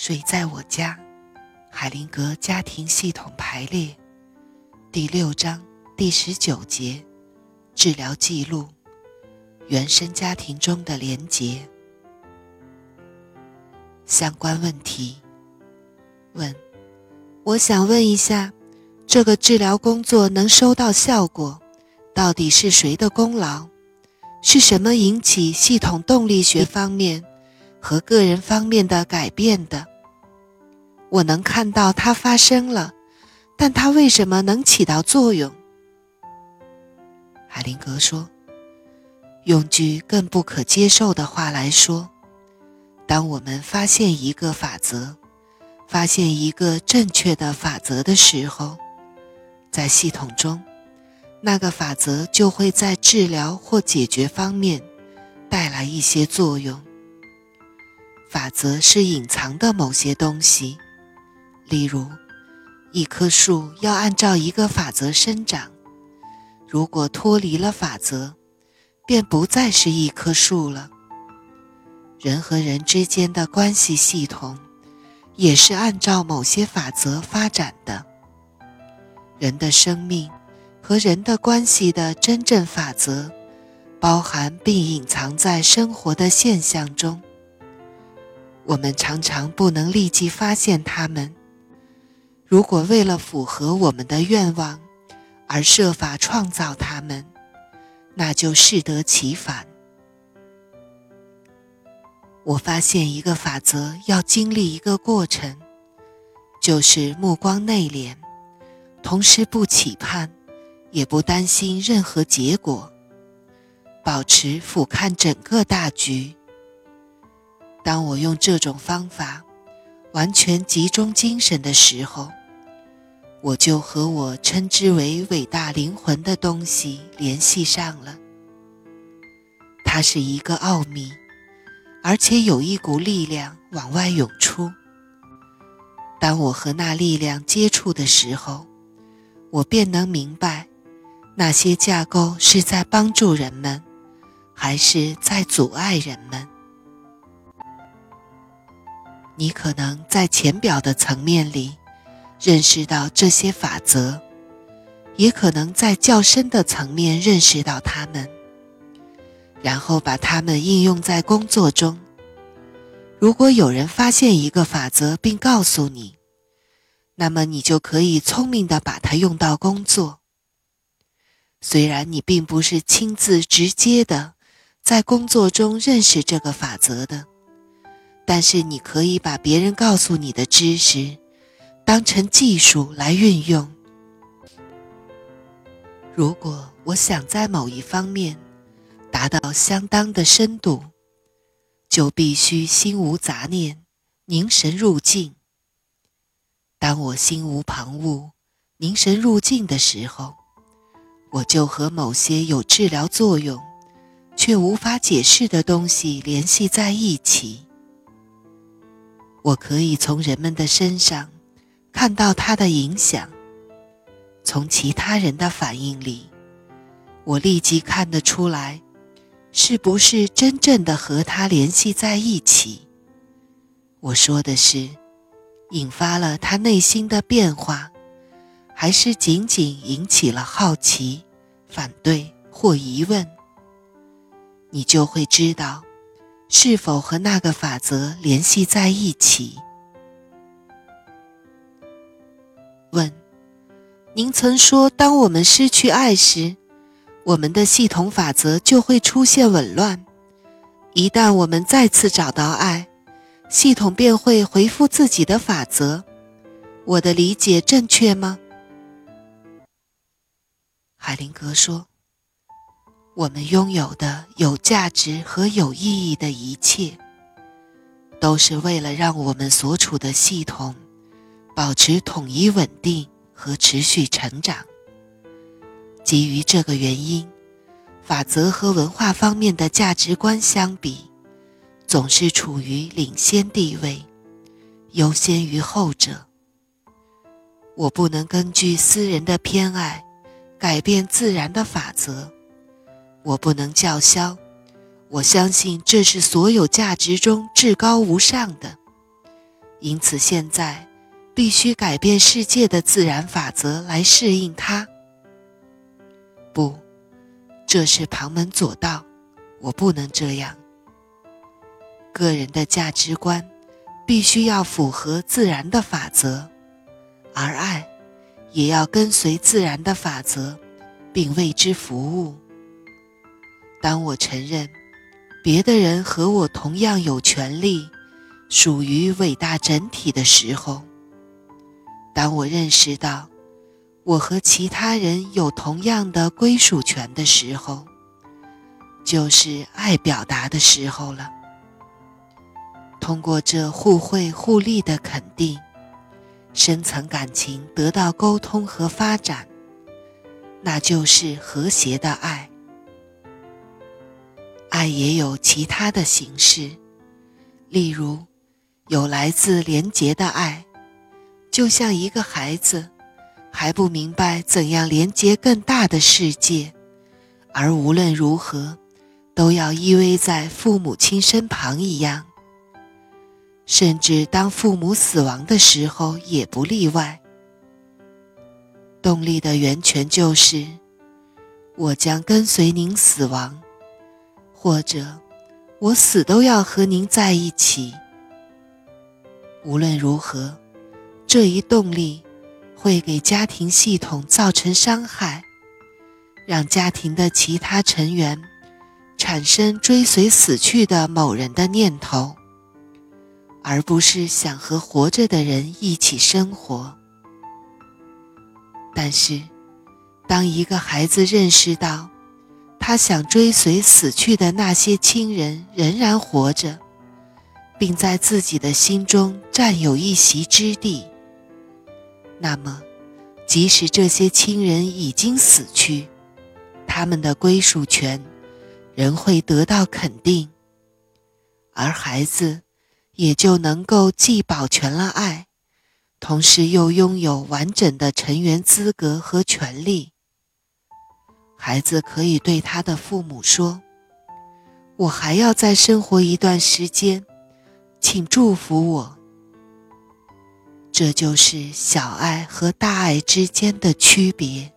谁在我家？海灵格家庭系统排列，第六章第十九节，治疗记录，原生家庭中的连结。相关问题：问，我想问一下，这个治疗工作能收到效果，到底是谁的功劳？是什么引起系统动力学方面和个人方面的改变的？我能看到它发生了，但它为什么能起到作用？海灵格说：“用句更不可接受的话来说，当我们发现一个法则，发现一个正确的法则的时候，在系统中。”那个法则就会在治疗或解决方面带来一些作用。法则是隐藏的某些东西，例如，一棵树要按照一个法则生长，如果脱离了法则，便不再是一棵树了。人和人之间的关系系统也是按照某些法则发展的。人的生命。和人的关系的真正法则，包含并隐藏在生活的现象中。我们常常不能立即发现它们。如果为了符合我们的愿望而设法创造它们，那就适得其反。我发现一个法则要经历一个过程，就是目光内敛，同时不期盼。也不担心任何结果，保持俯瞰整个大局。当我用这种方法完全集中精神的时候，我就和我称之为伟大灵魂的东西联系上了。它是一个奥秘，而且有一股力量往外涌出。当我和那力量接触的时候，我便能明白。那些架构是在帮助人们，还是在阻碍人们？你可能在浅表的层面里认识到这些法则，也可能在较深的层面认识到它们，然后把它们应用在工作中。如果有人发现一个法则并告诉你，那么你就可以聪明的把它用到工作。虽然你并不是亲自直接的在工作中认识这个法则的，但是你可以把别人告诉你的知识当成技术来运用。如果我想在某一方面达到相当的深度，就必须心无杂念，凝神入静。当我心无旁骛，凝神入静的时候。我就和某些有治疗作用却无法解释的东西联系在一起。我可以从人们的身上看到他的影响，从其他人的反应里，我立即看得出来，是不是真正的和他联系在一起。我说的是，引发了他内心的变化。还是仅仅引起了好奇、反对或疑问，你就会知道是否和那个法则联系在一起。问：您曾说，当我们失去爱时，我们的系统法则就会出现紊乱；一旦我们再次找到爱，系统便会回复自己的法则。我的理解正确吗？海灵格说：“我们拥有的有价值和有意义的一切，都是为了让我们所处的系统保持统一、稳定和持续成长。基于这个原因，法则和文化方面的价值观相比，总是处于领先地位，优先于后者。我不能根据私人的偏爱。”改变自然的法则，我不能叫嚣。我相信这是所有价值中至高无上的，因此现在必须改变世界的自然法则来适应它。不，这是旁门左道，我不能这样。个人的价值观必须要符合自然的法则，而爱也要跟随自然的法则，并为之服务。当我承认别的人和我同样有权利，属于伟大整体的时候，当我认识到我和其他人有同样的归属权的时候，就是爱表达的时候了。通过这互惠互利的肯定，深层感情得到沟通和发展，那就是和谐的爱。爱也有其他的形式，例如，有来自廉洁的爱，就像一个孩子还不明白怎样连接更大的世界，而无论如何都要依偎在父母亲身旁一样。甚至当父母死亡的时候也不例外。动力的源泉就是，我将跟随您死亡，或者我死都要和您在一起。无论如何，这一动力会给家庭系统造成伤害，让家庭的其他成员产生追随死去的某人的念头。而不是想和活着的人一起生活。但是，当一个孩子认识到，他想追随死去的那些亲人仍然活着，并在自己的心中占有一席之地，那么，即使这些亲人已经死去，他们的归属权仍会得到肯定，而孩子。也就能够既保全了爱，同时又拥有完整的成员资格和权利。孩子可以对他的父母说：“我还要再生活一段时间，请祝福我。”这就是小爱和大爱之间的区别。